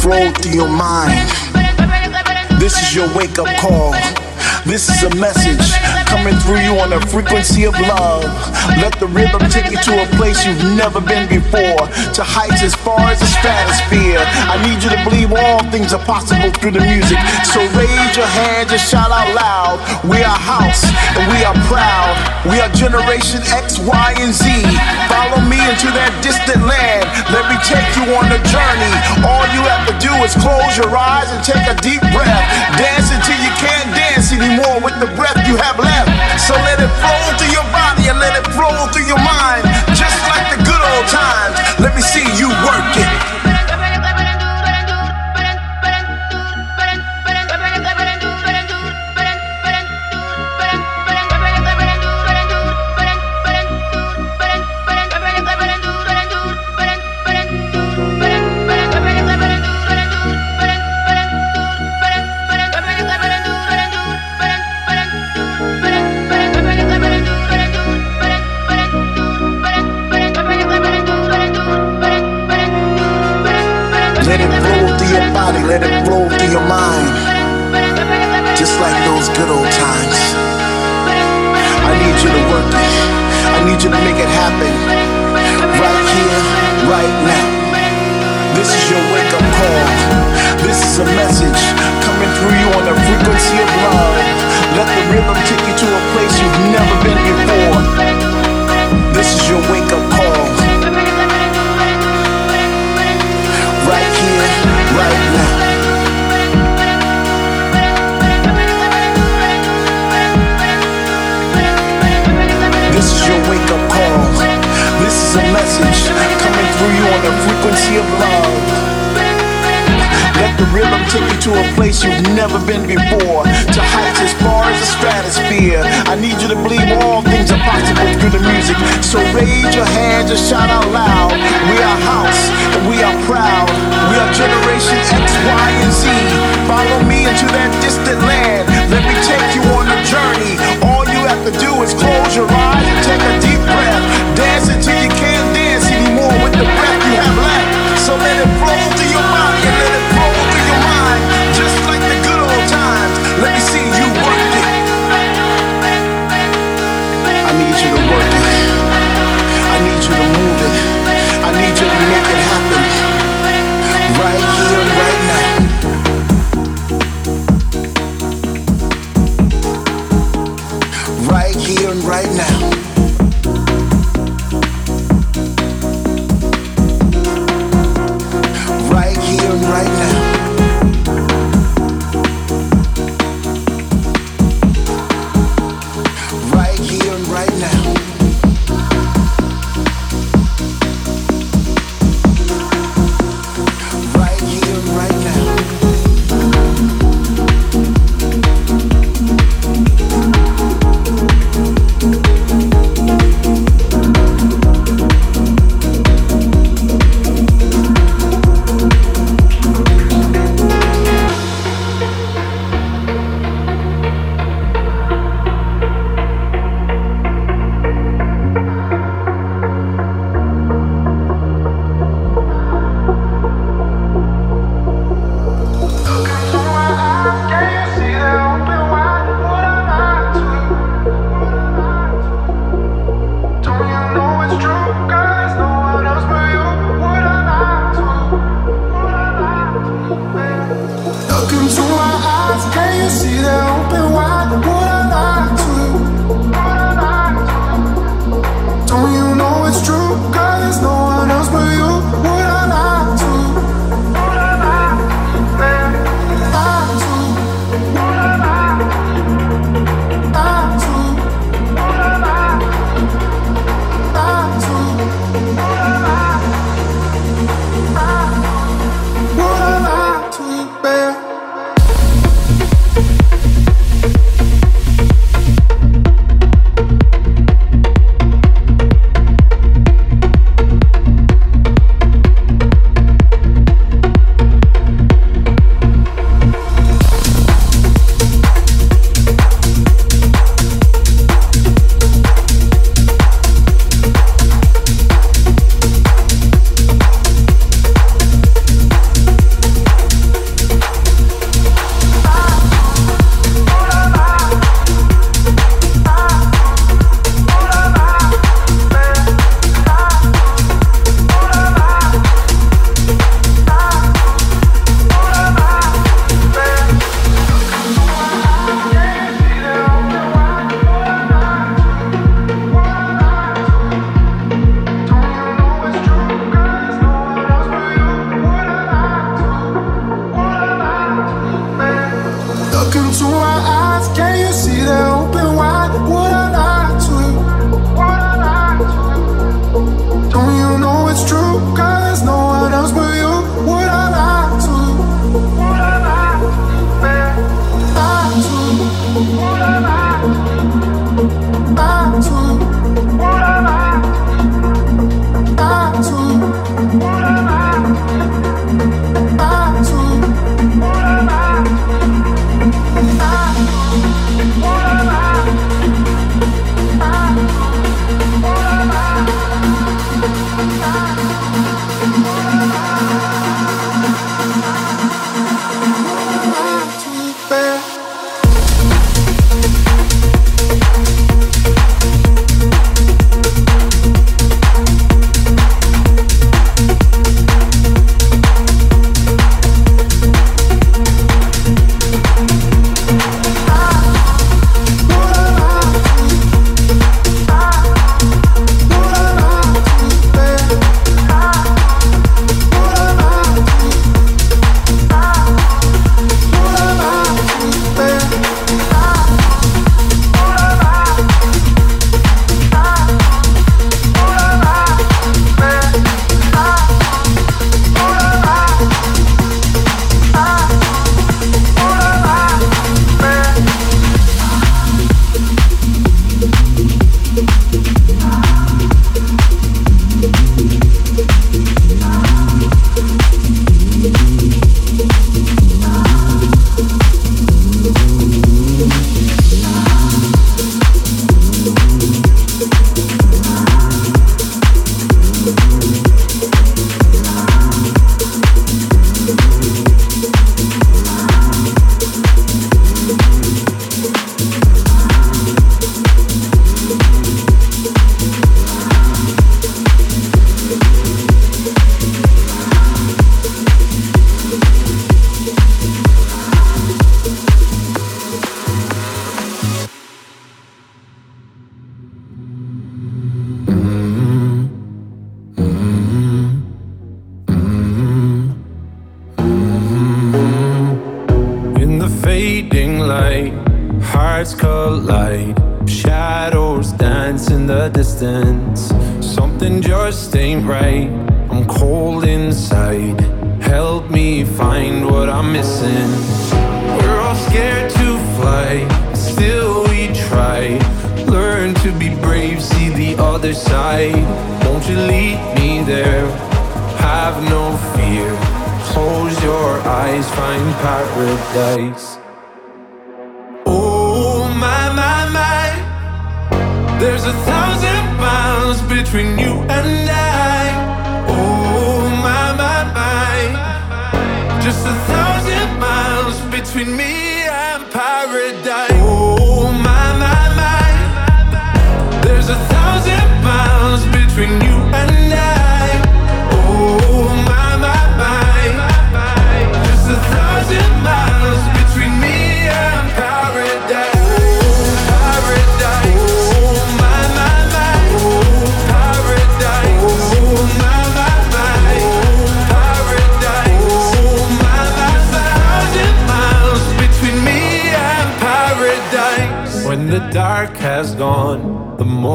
flow through your mind. This is your wake up call. This is a message coming through you on the frequency of love. Let the rhythm take you to a place you've never been before, to heights as far as the stratosphere. I need you to believe all things are possible through the music. So raise your hands and shout out loud. We are house and we are proud. We are generation X, Y, and Z. Follow me into that distant land. Let me take you on a journey. All you have to do is close your eyes and take a deep breath. Dance until you can't dance anymore with the breath you have left. So let it flow through your body and let it flow through your mind. Just like the good old times. Let me see you work it. You to work it. I need you to make it happen. Right here, right now. This is your wake up call. This is a message coming through you on the frequency of love. Let the rhythm take you to a place you've never been before. This is your wake up call. Right here, right now. Your wake up call. This is a message coming through you on the frequency of love. Let the rhythm take you to a place you've never been before, to heights as far as the stratosphere. I need you to believe all things are possible through the music. So raise your hands and shout out loud. We are house and we are proud. We are generation X, Y, and Z. Follow me into that distant land. Let me take you on a journey. All you have to do is close your eyes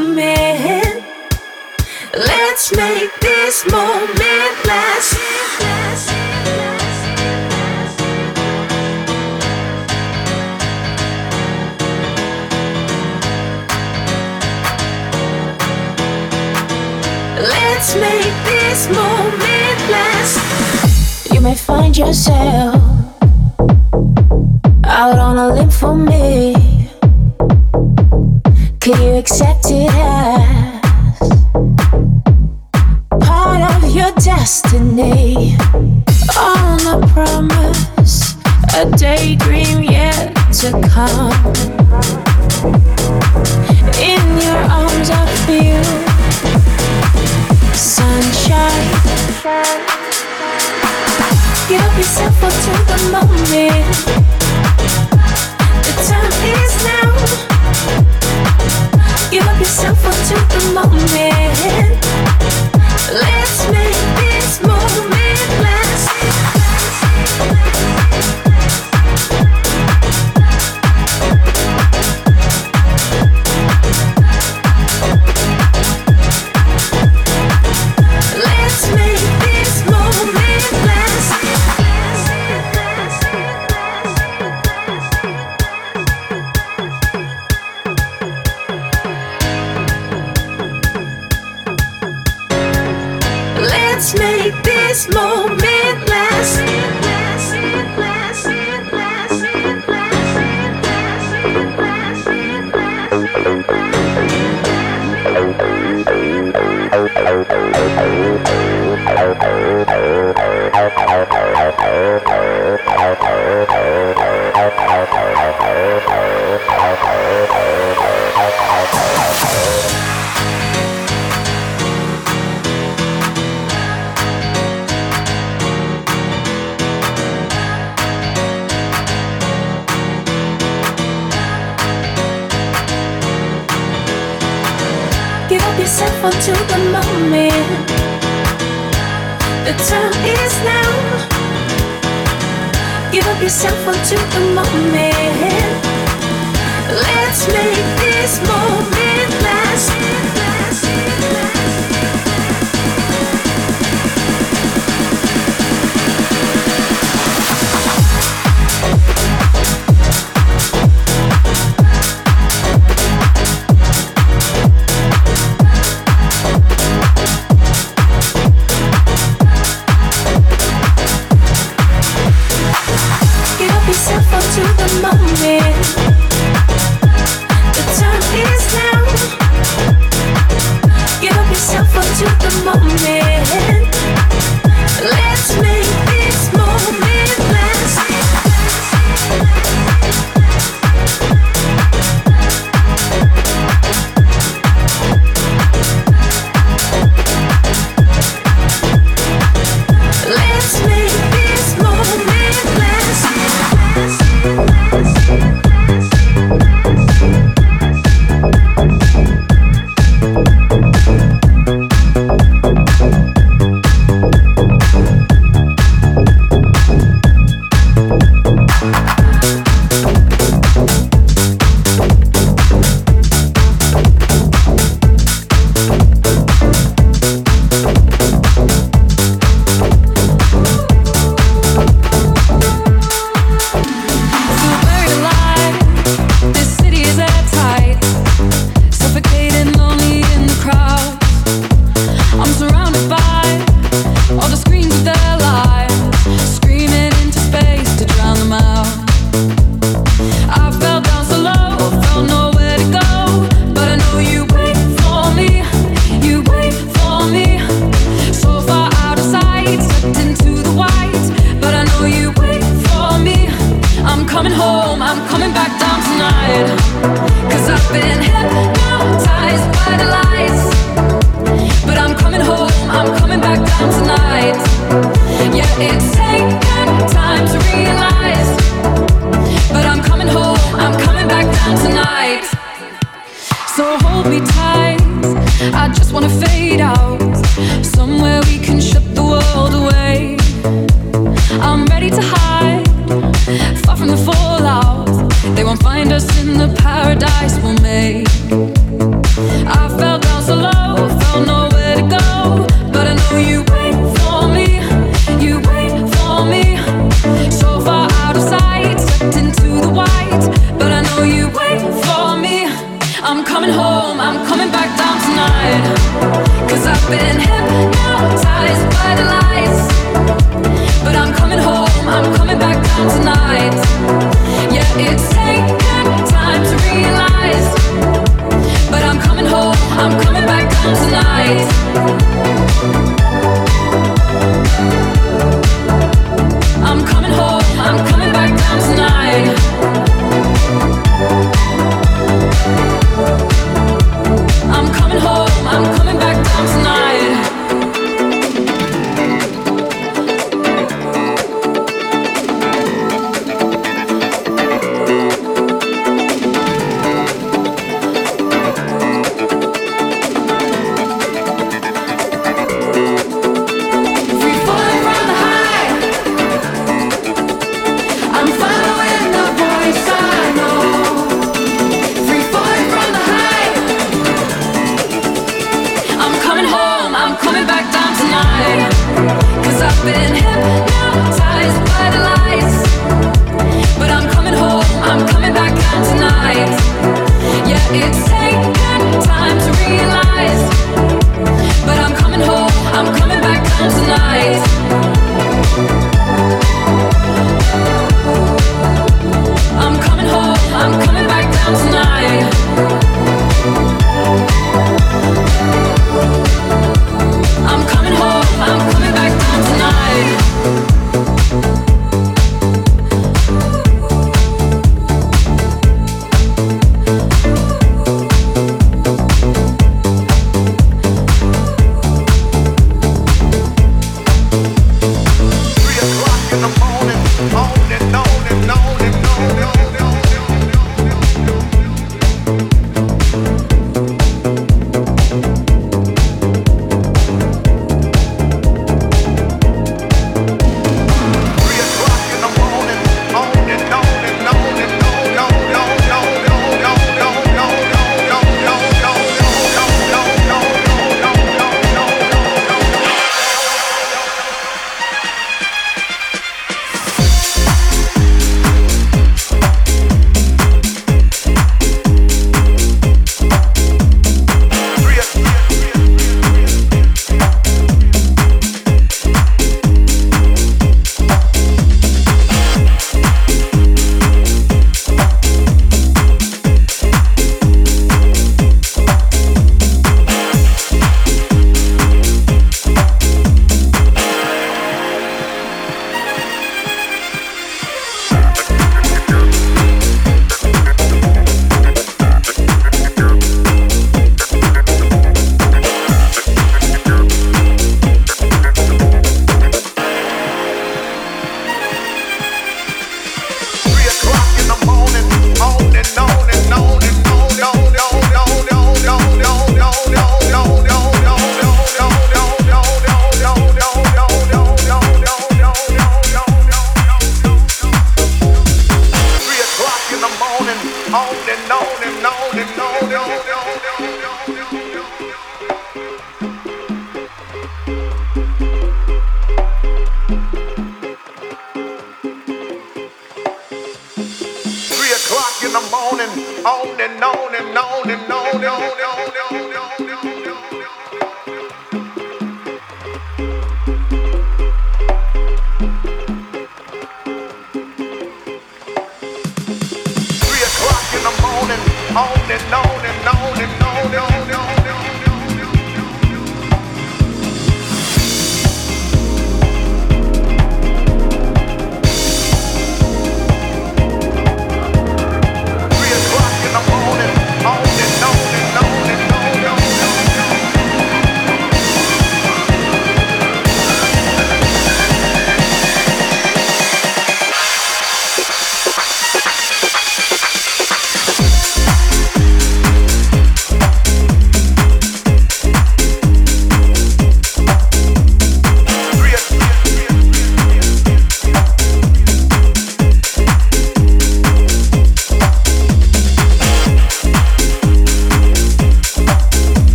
the Let's make this moment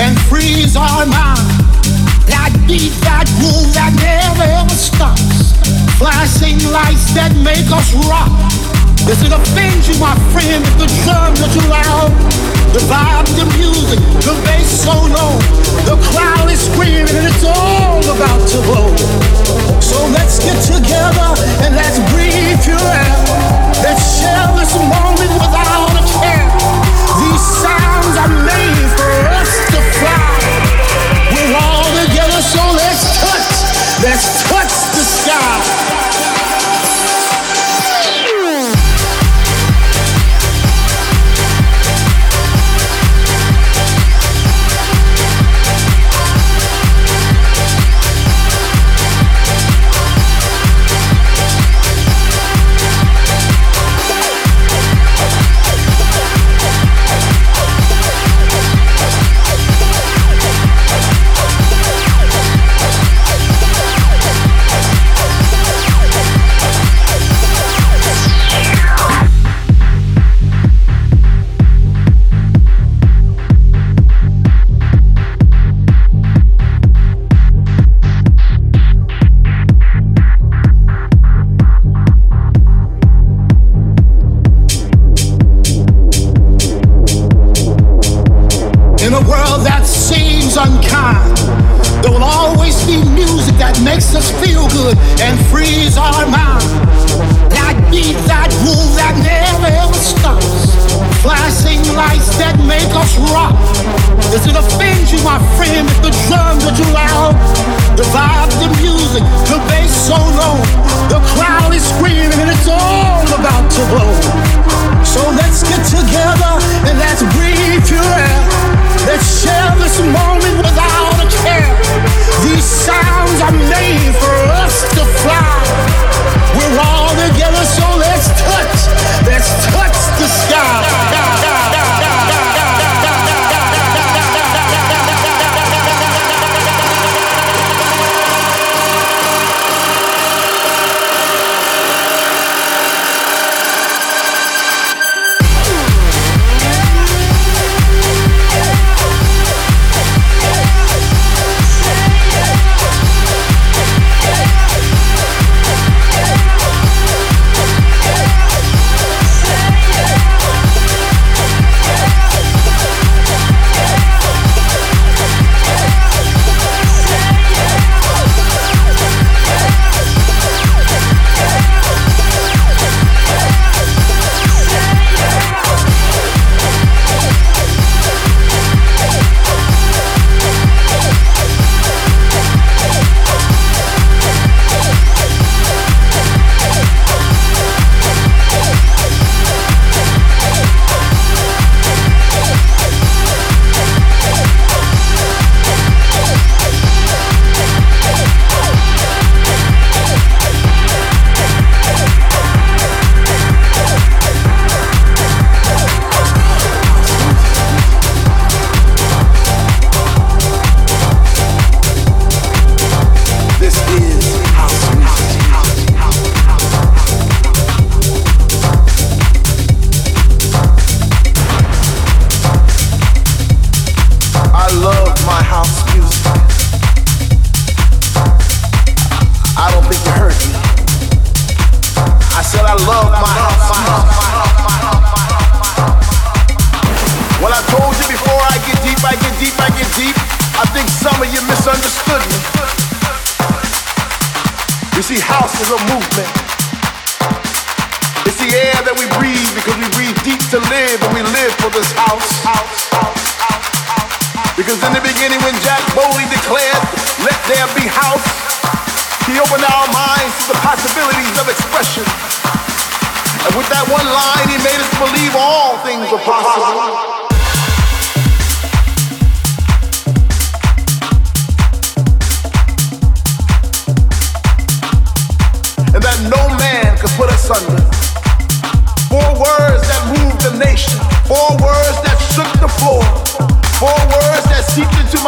and freeze our mind. That beat, that groove that never ever stops. Flashing lights that make us rock. Does it offend you, my friend, if the drums are too loud? The vibe, the music, the bass so low. The crowd is screaming and it's all about to blow. So let's get together and let's breathe pure air. Let's share this moment without a care. These sounds are made for us Let's touch the sky.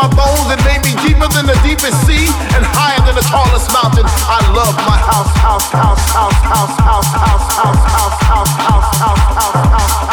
My bones and made me deeper than the deepest sea and higher than the tallest mountain. I love my house, house, house, house, house, house, house, house, house, house, house, house, house, house.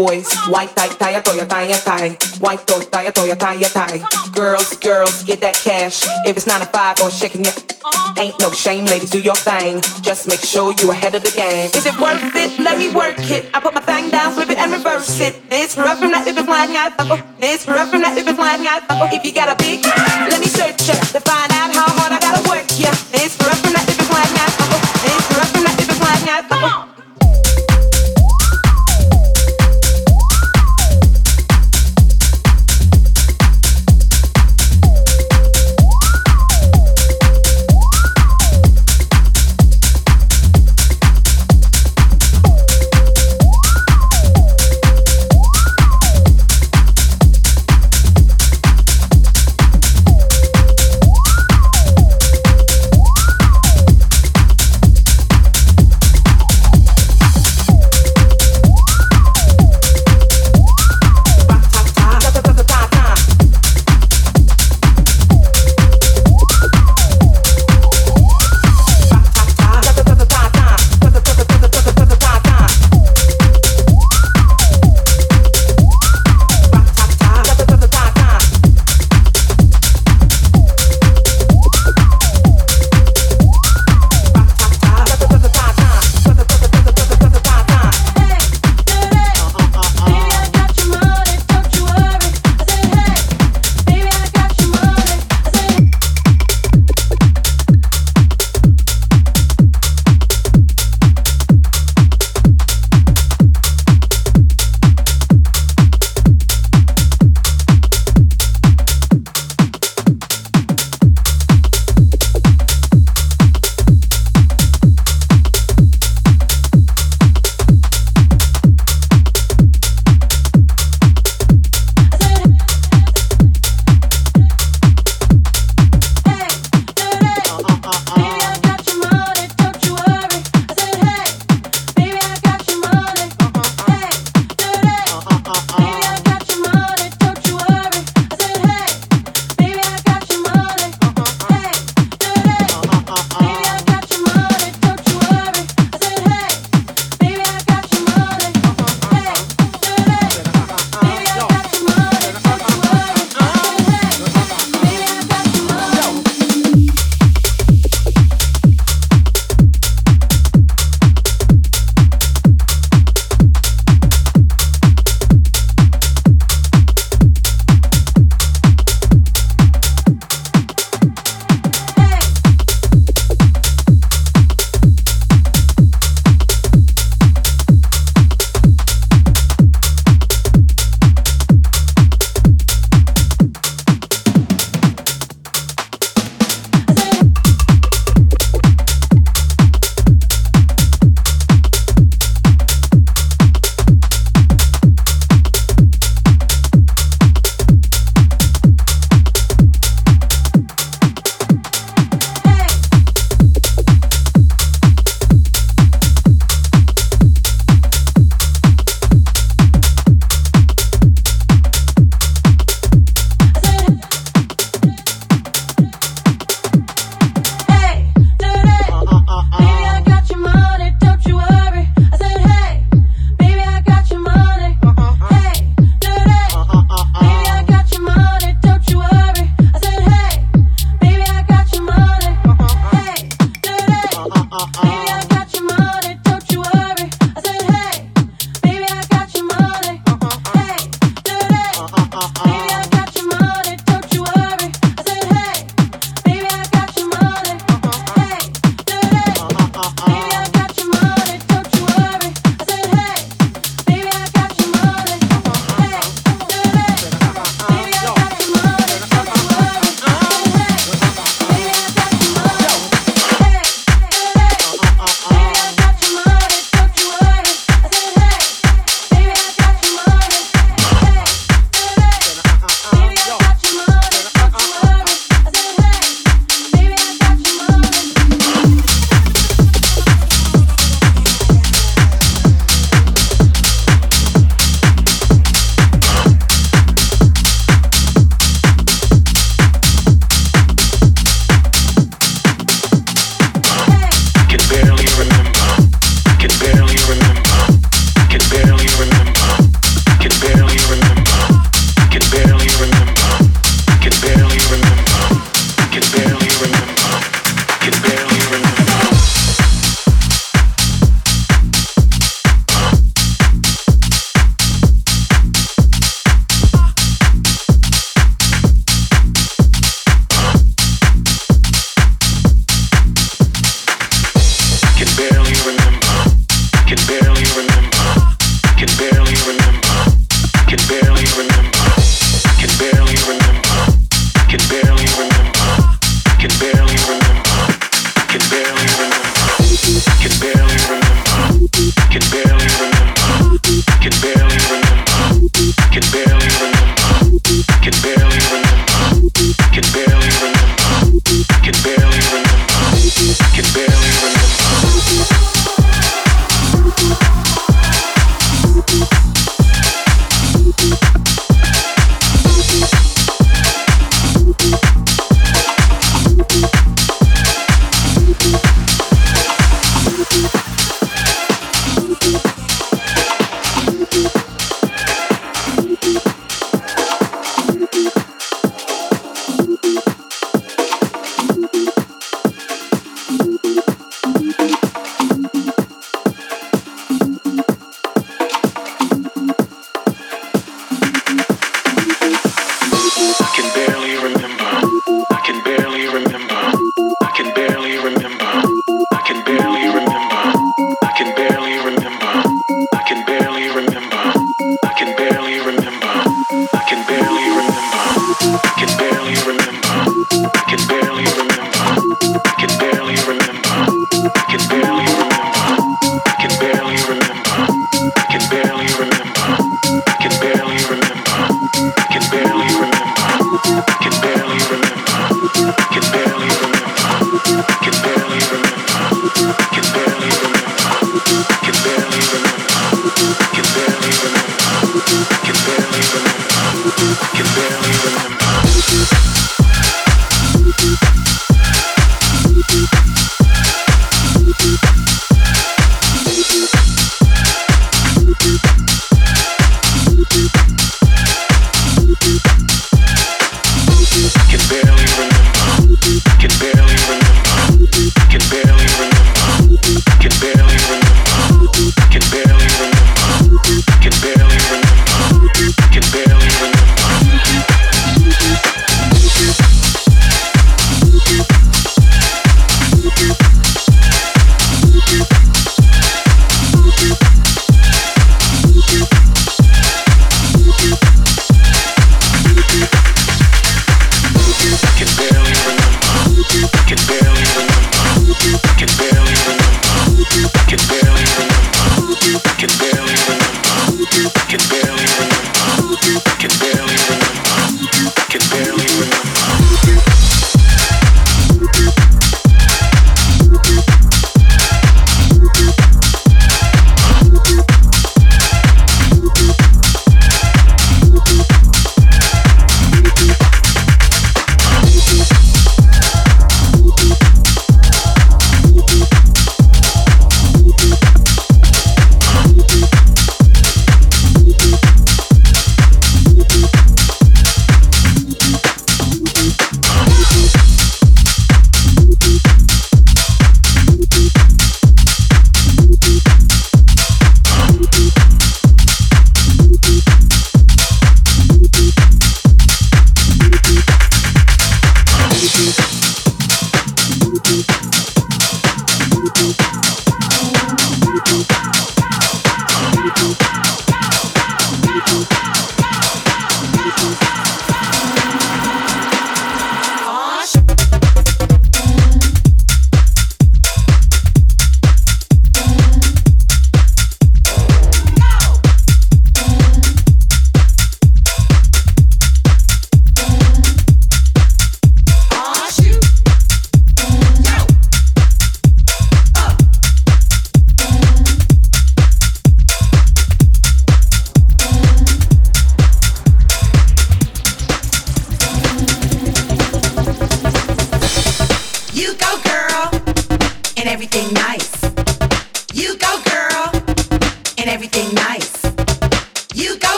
Boys. White, tie, tie, toya, tie, tie. White, toy, tie, toya, tie, tie. Girls, girls, get that cash. If it's nine to five or shaking your ain't no shame, ladies, do your thing. Just make sure you ahead of the game. Is it worth it? Let me work it. I put my thing down, flip it and reverse it. It's rough from that if it's flying out. Oh, it's rough from that if it's flying out. Oh, if you got a big,